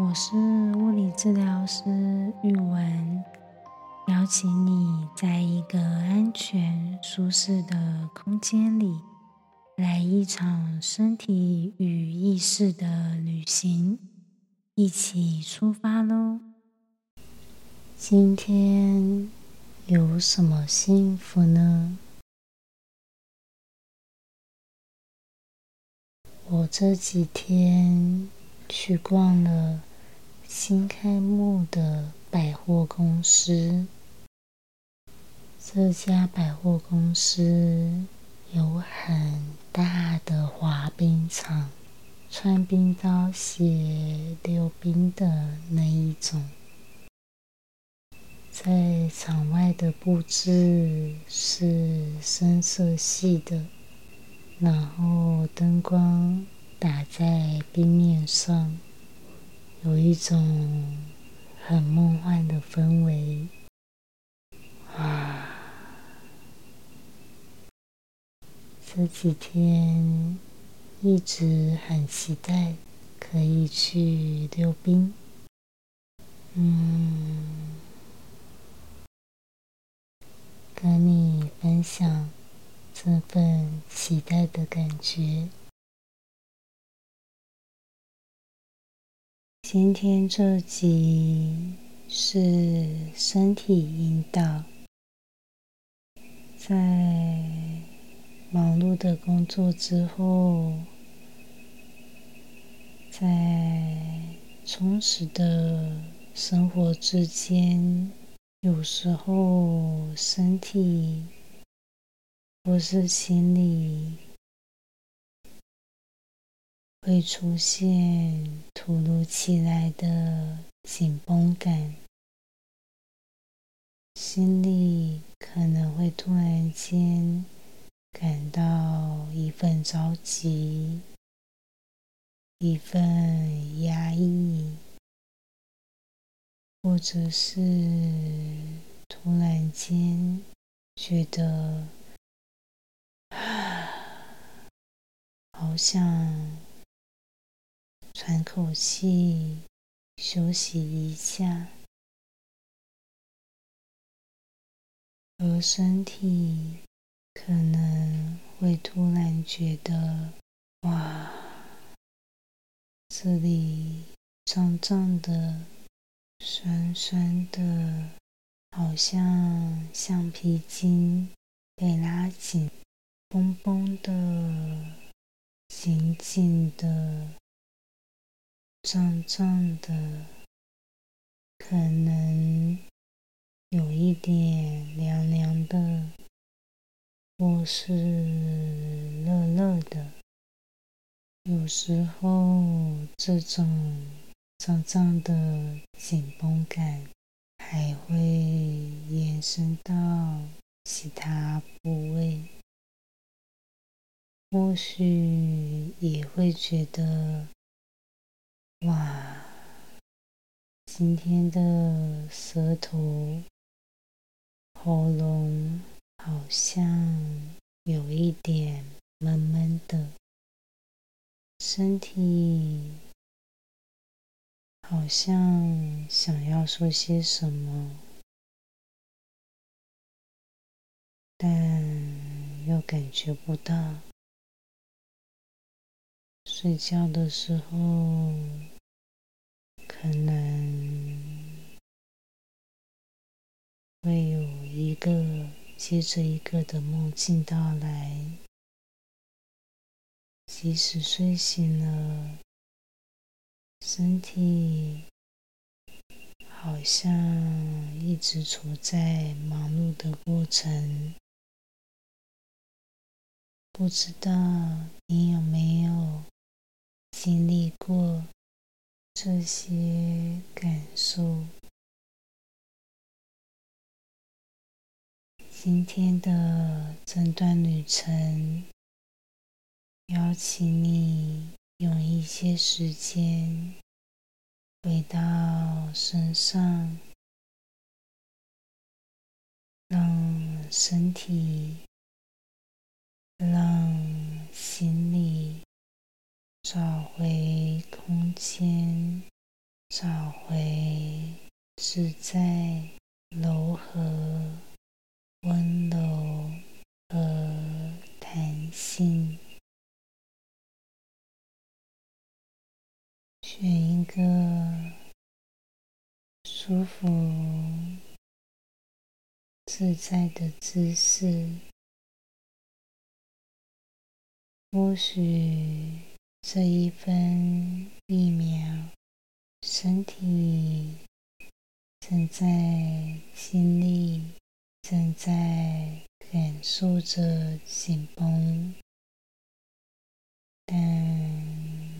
我是物理治疗师玉文，邀请你在一个安全、舒适的空间里，来一场身体与意识的旅行，一起出发喽！今天有什么幸福呢？我这几天去逛了新开幕的百货公司。这家百货公司有很大的滑冰场，穿冰刀鞋溜冰的那一种。在场外的布置是深色系的。然后灯光打在冰面上，有一种很梦幻的氛围。啊，这几天一直很期待可以去溜冰。嗯，跟你分享。这份期待的感觉。今天这集是身体引导，在忙碌的工作之后，在充实的生活之间，有时候身体。或是心理会出现突如其来的紧绷感，心里可能会突然间感到一份着急，一份压抑，或者是突然间觉得。好想喘口气，休息一下，而身体可能会突然觉得，哇，这里胀胀的、酸酸的，好像橡皮筋被拉紧，绷绷的。紧紧的、胀胀的，可能有一点凉凉的，或是热热的。有时候，这种胀胀的紧绷感还会延伸到其他部位。或许也会觉得，哇，今天的舌头、喉咙好像有一点闷闷的，身体好像想要说些什么，但又感觉不到。睡觉的时候，可能会有一个接着一个的梦境到来。即使睡醒了，身体好像一直处在忙碌的过程。不知道你有没有？经历过这些感受，今天的这段旅程，邀请你用一些时间回到身上，让身体，让心里。找回空间，找回自在、柔和、温柔和弹性。选一一个舒服、自在的姿势，或许这一分一秒，身体正在经历、正在感受着紧绷，但。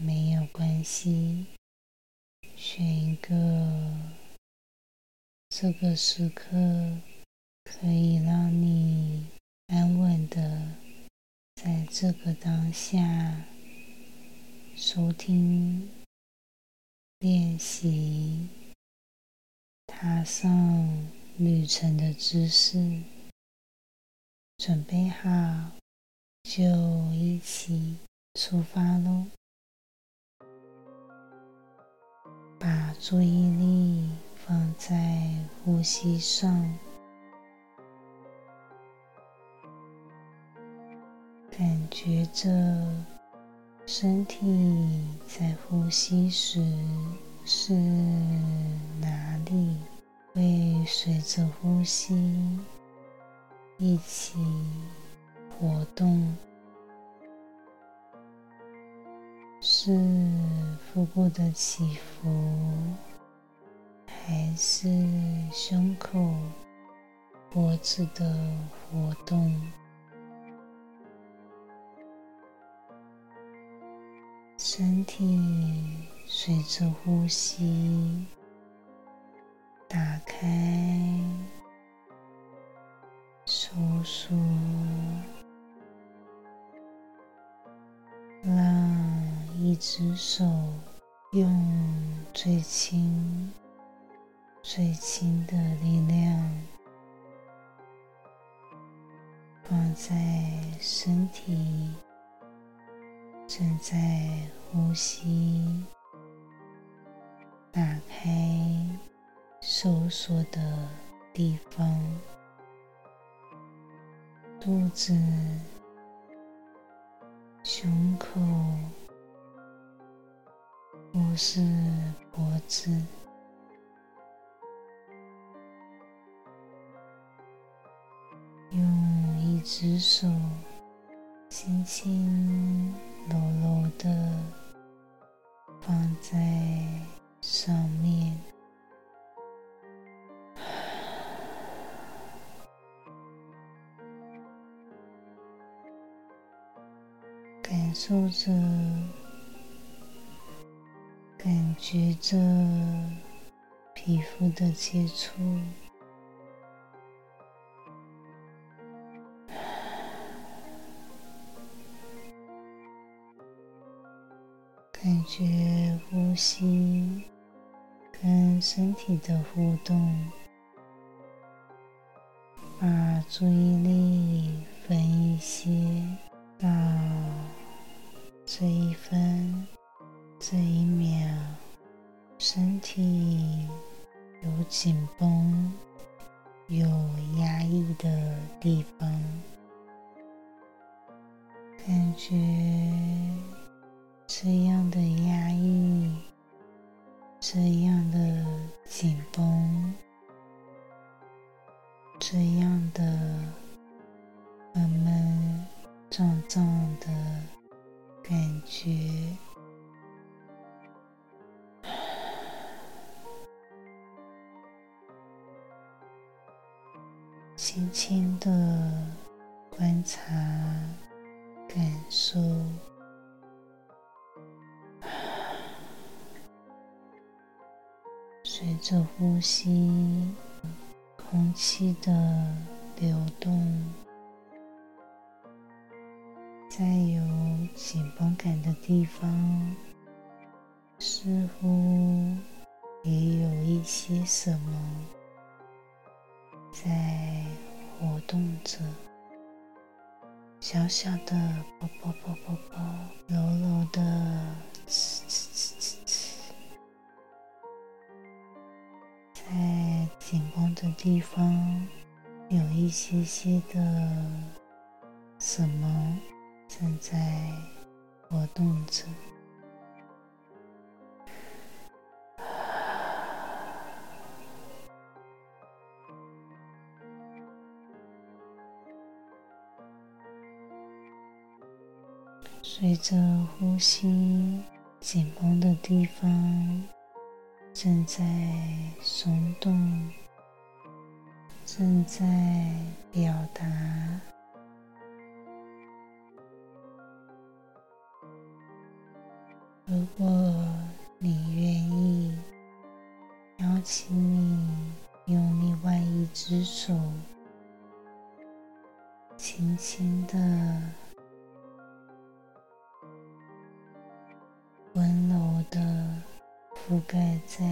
没有关系，选一个这个时刻可以让你安稳的在这个当下收听、练习、踏上旅程的姿势，准备好就一起出发喽！注意力放在呼吸上，感觉着身体在呼吸时是哪里会随着呼吸一起活动。是腹部的起伏，还是胸口、脖子的活动？身体随着呼吸打开、收缩，一只手用最轻、最轻的力量放在身体正在呼吸、打开、收缩的地方，肚子、胸口。是脖子，用一只手轻轻柔柔的放在上面，感受着。感觉着皮肤的接触，感觉呼吸跟身体的互动，把注意力分一些到这一分。这一秒，身体有紧绷、有压抑的地方，感觉这样的压抑、这样的紧绷、这样的闷闷胀胀的轻的观察、感受，随着呼吸，空气的流动，在有紧绷感的地方，似乎也有一些什么小小的啵啵啵啵啵，柔柔的，在紧绷的地方有一些些的什么正在活动着。随着呼吸，紧绷的地方正在松动，正在表达。如果你愿意，邀请你用另外一只手，轻轻的。覆盖在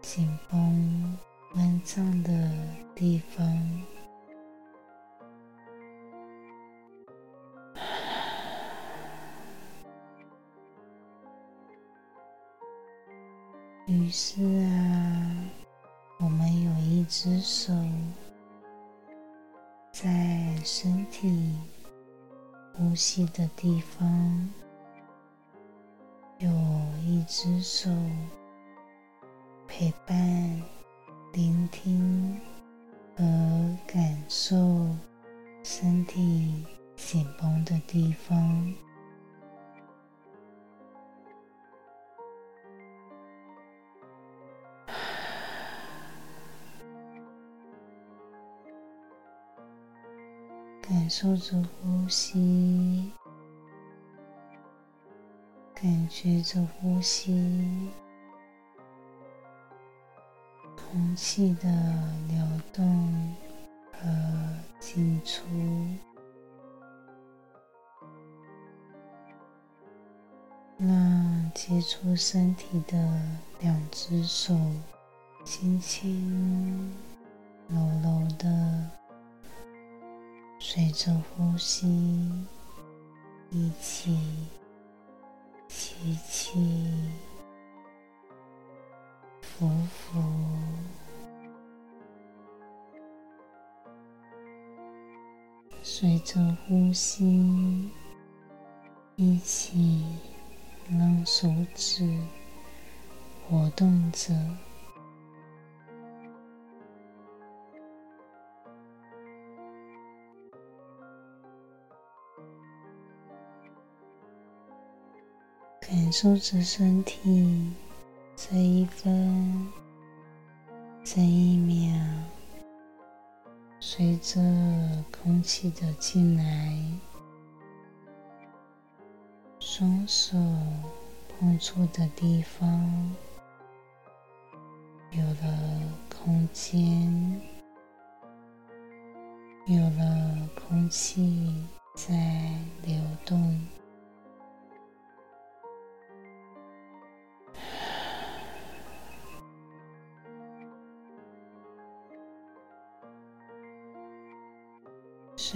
紧绷、闷胀的地方，于是啊，我们有一只手在身体呼吸的地方。有一只手陪伴、聆听和感受身体紧绷的地方，感受着呼吸。感觉着呼吸，空气的流动和进出，让接触身体的两只手轻轻、柔柔的随着呼吸一起。吸气，浮浮，随着呼吸一起，让手指活动着。感受着身体这一分、这一秒，随着空气的进来，双手碰触的地方有了空间，有了空气在流动。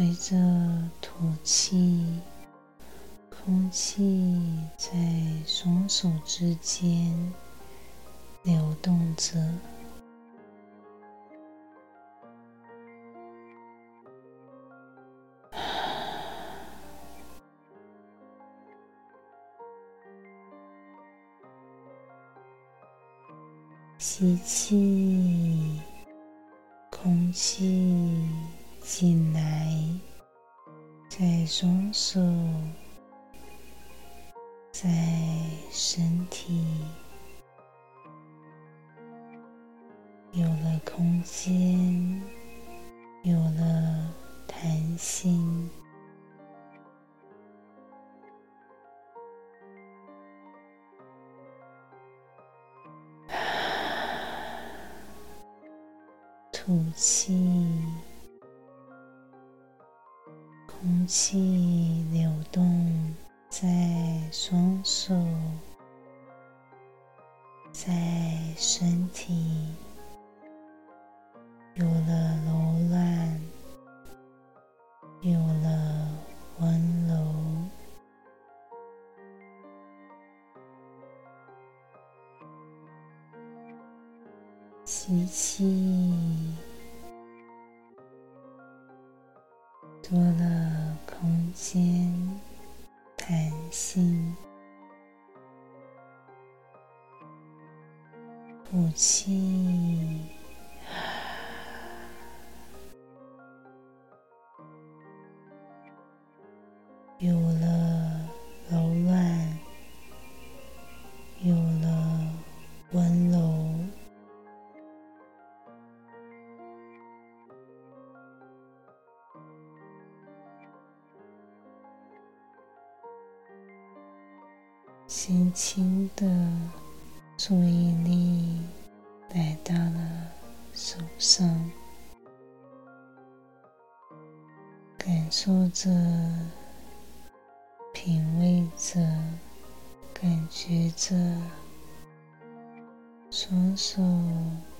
随着吐气，空气在双手之间流动着，吸气，空气。进来，在双手，在身体有了空间，有了弹性，吐气。空气流动在双手，在身体有了轻轻的注意力来到了手上，感受着。品味着，感觉着双手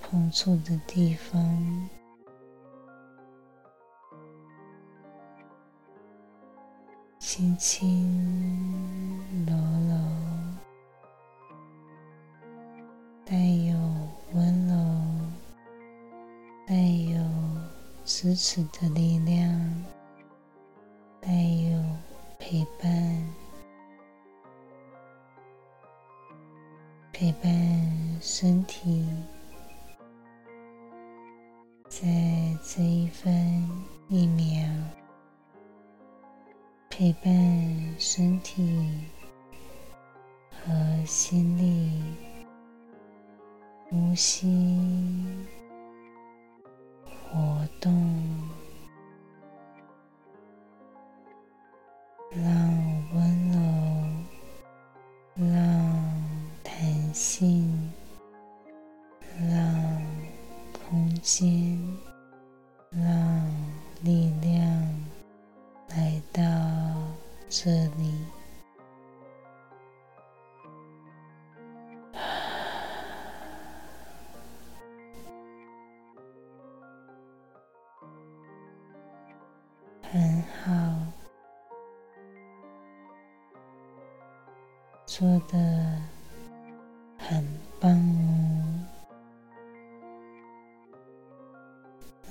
碰触的地方，轻轻揉带有温柔，带有支持的力量，带有。陪伴，陪伴身体，在这一分一秒，陪伴身体和心理呼吸做的很棒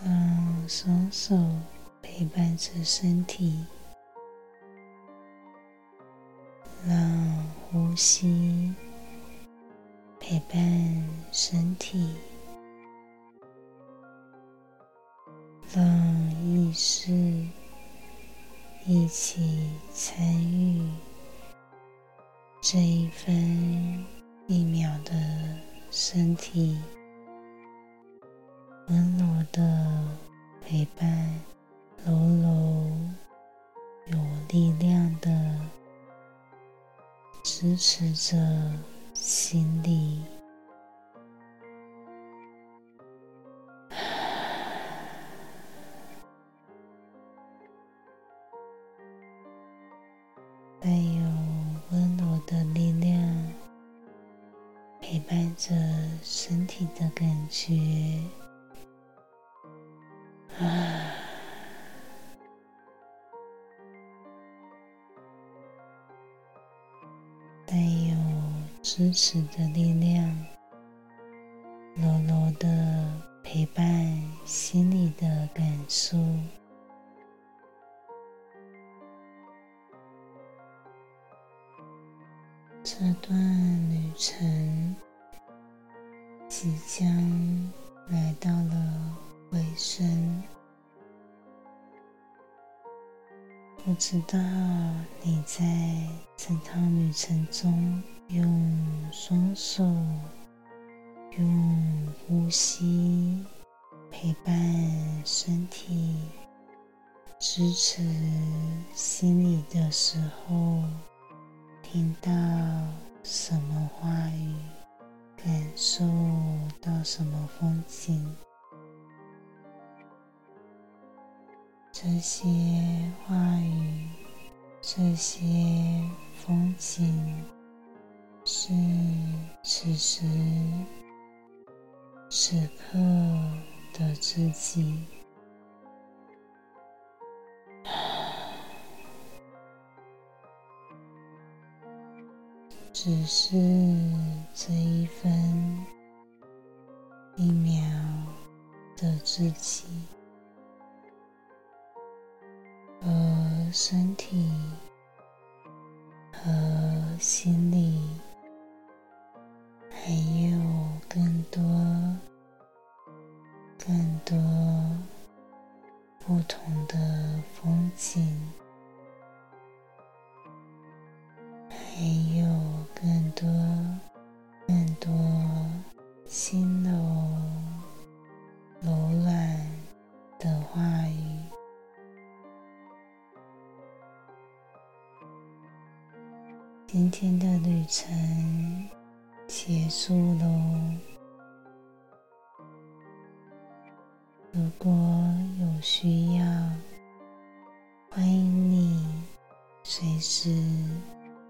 哦！让双手陪伴着身体，让呼吸陪伴身体，让意识一起参与。这一分一秒的身体，温柔的陪伴，柔柔有力量的支持着心里。支持的力量，柔柔的陪伴心里的感受。这段旅程。即将来到了尾声，不知道你在整趟旅程中用双手、用呼吸陪伴身体、支持心里的时候，听到什么话语？感受到什么风景？这些话语，这些风景，是此时此刻的自己。只是这一分一秒的，自己和身体和心理，随时。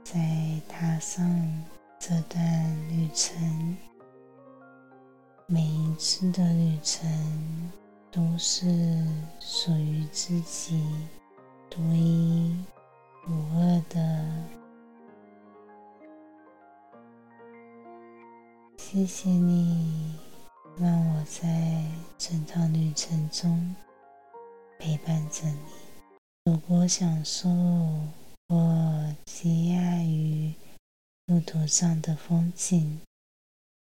再踏上这段旅程，每一次的旅程都是属于自己独一无二的。谢谢你，让我在整趟旅程中陪伴着你。如果享受。我惊讶于路途上的风景，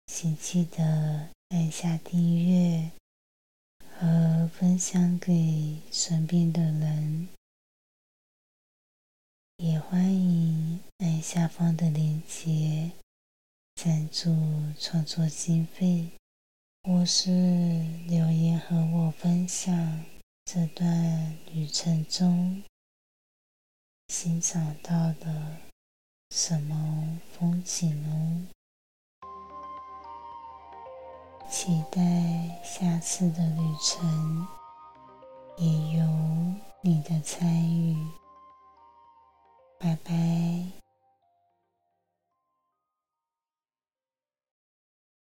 请记得按下订阅和分享给身边的人，也欢迎按下方的链接赞助创作经费，或是留言和我分享这段旅程中。欣赏到的什么风景呢？期待下次的旅程也有你的参与。拜拜。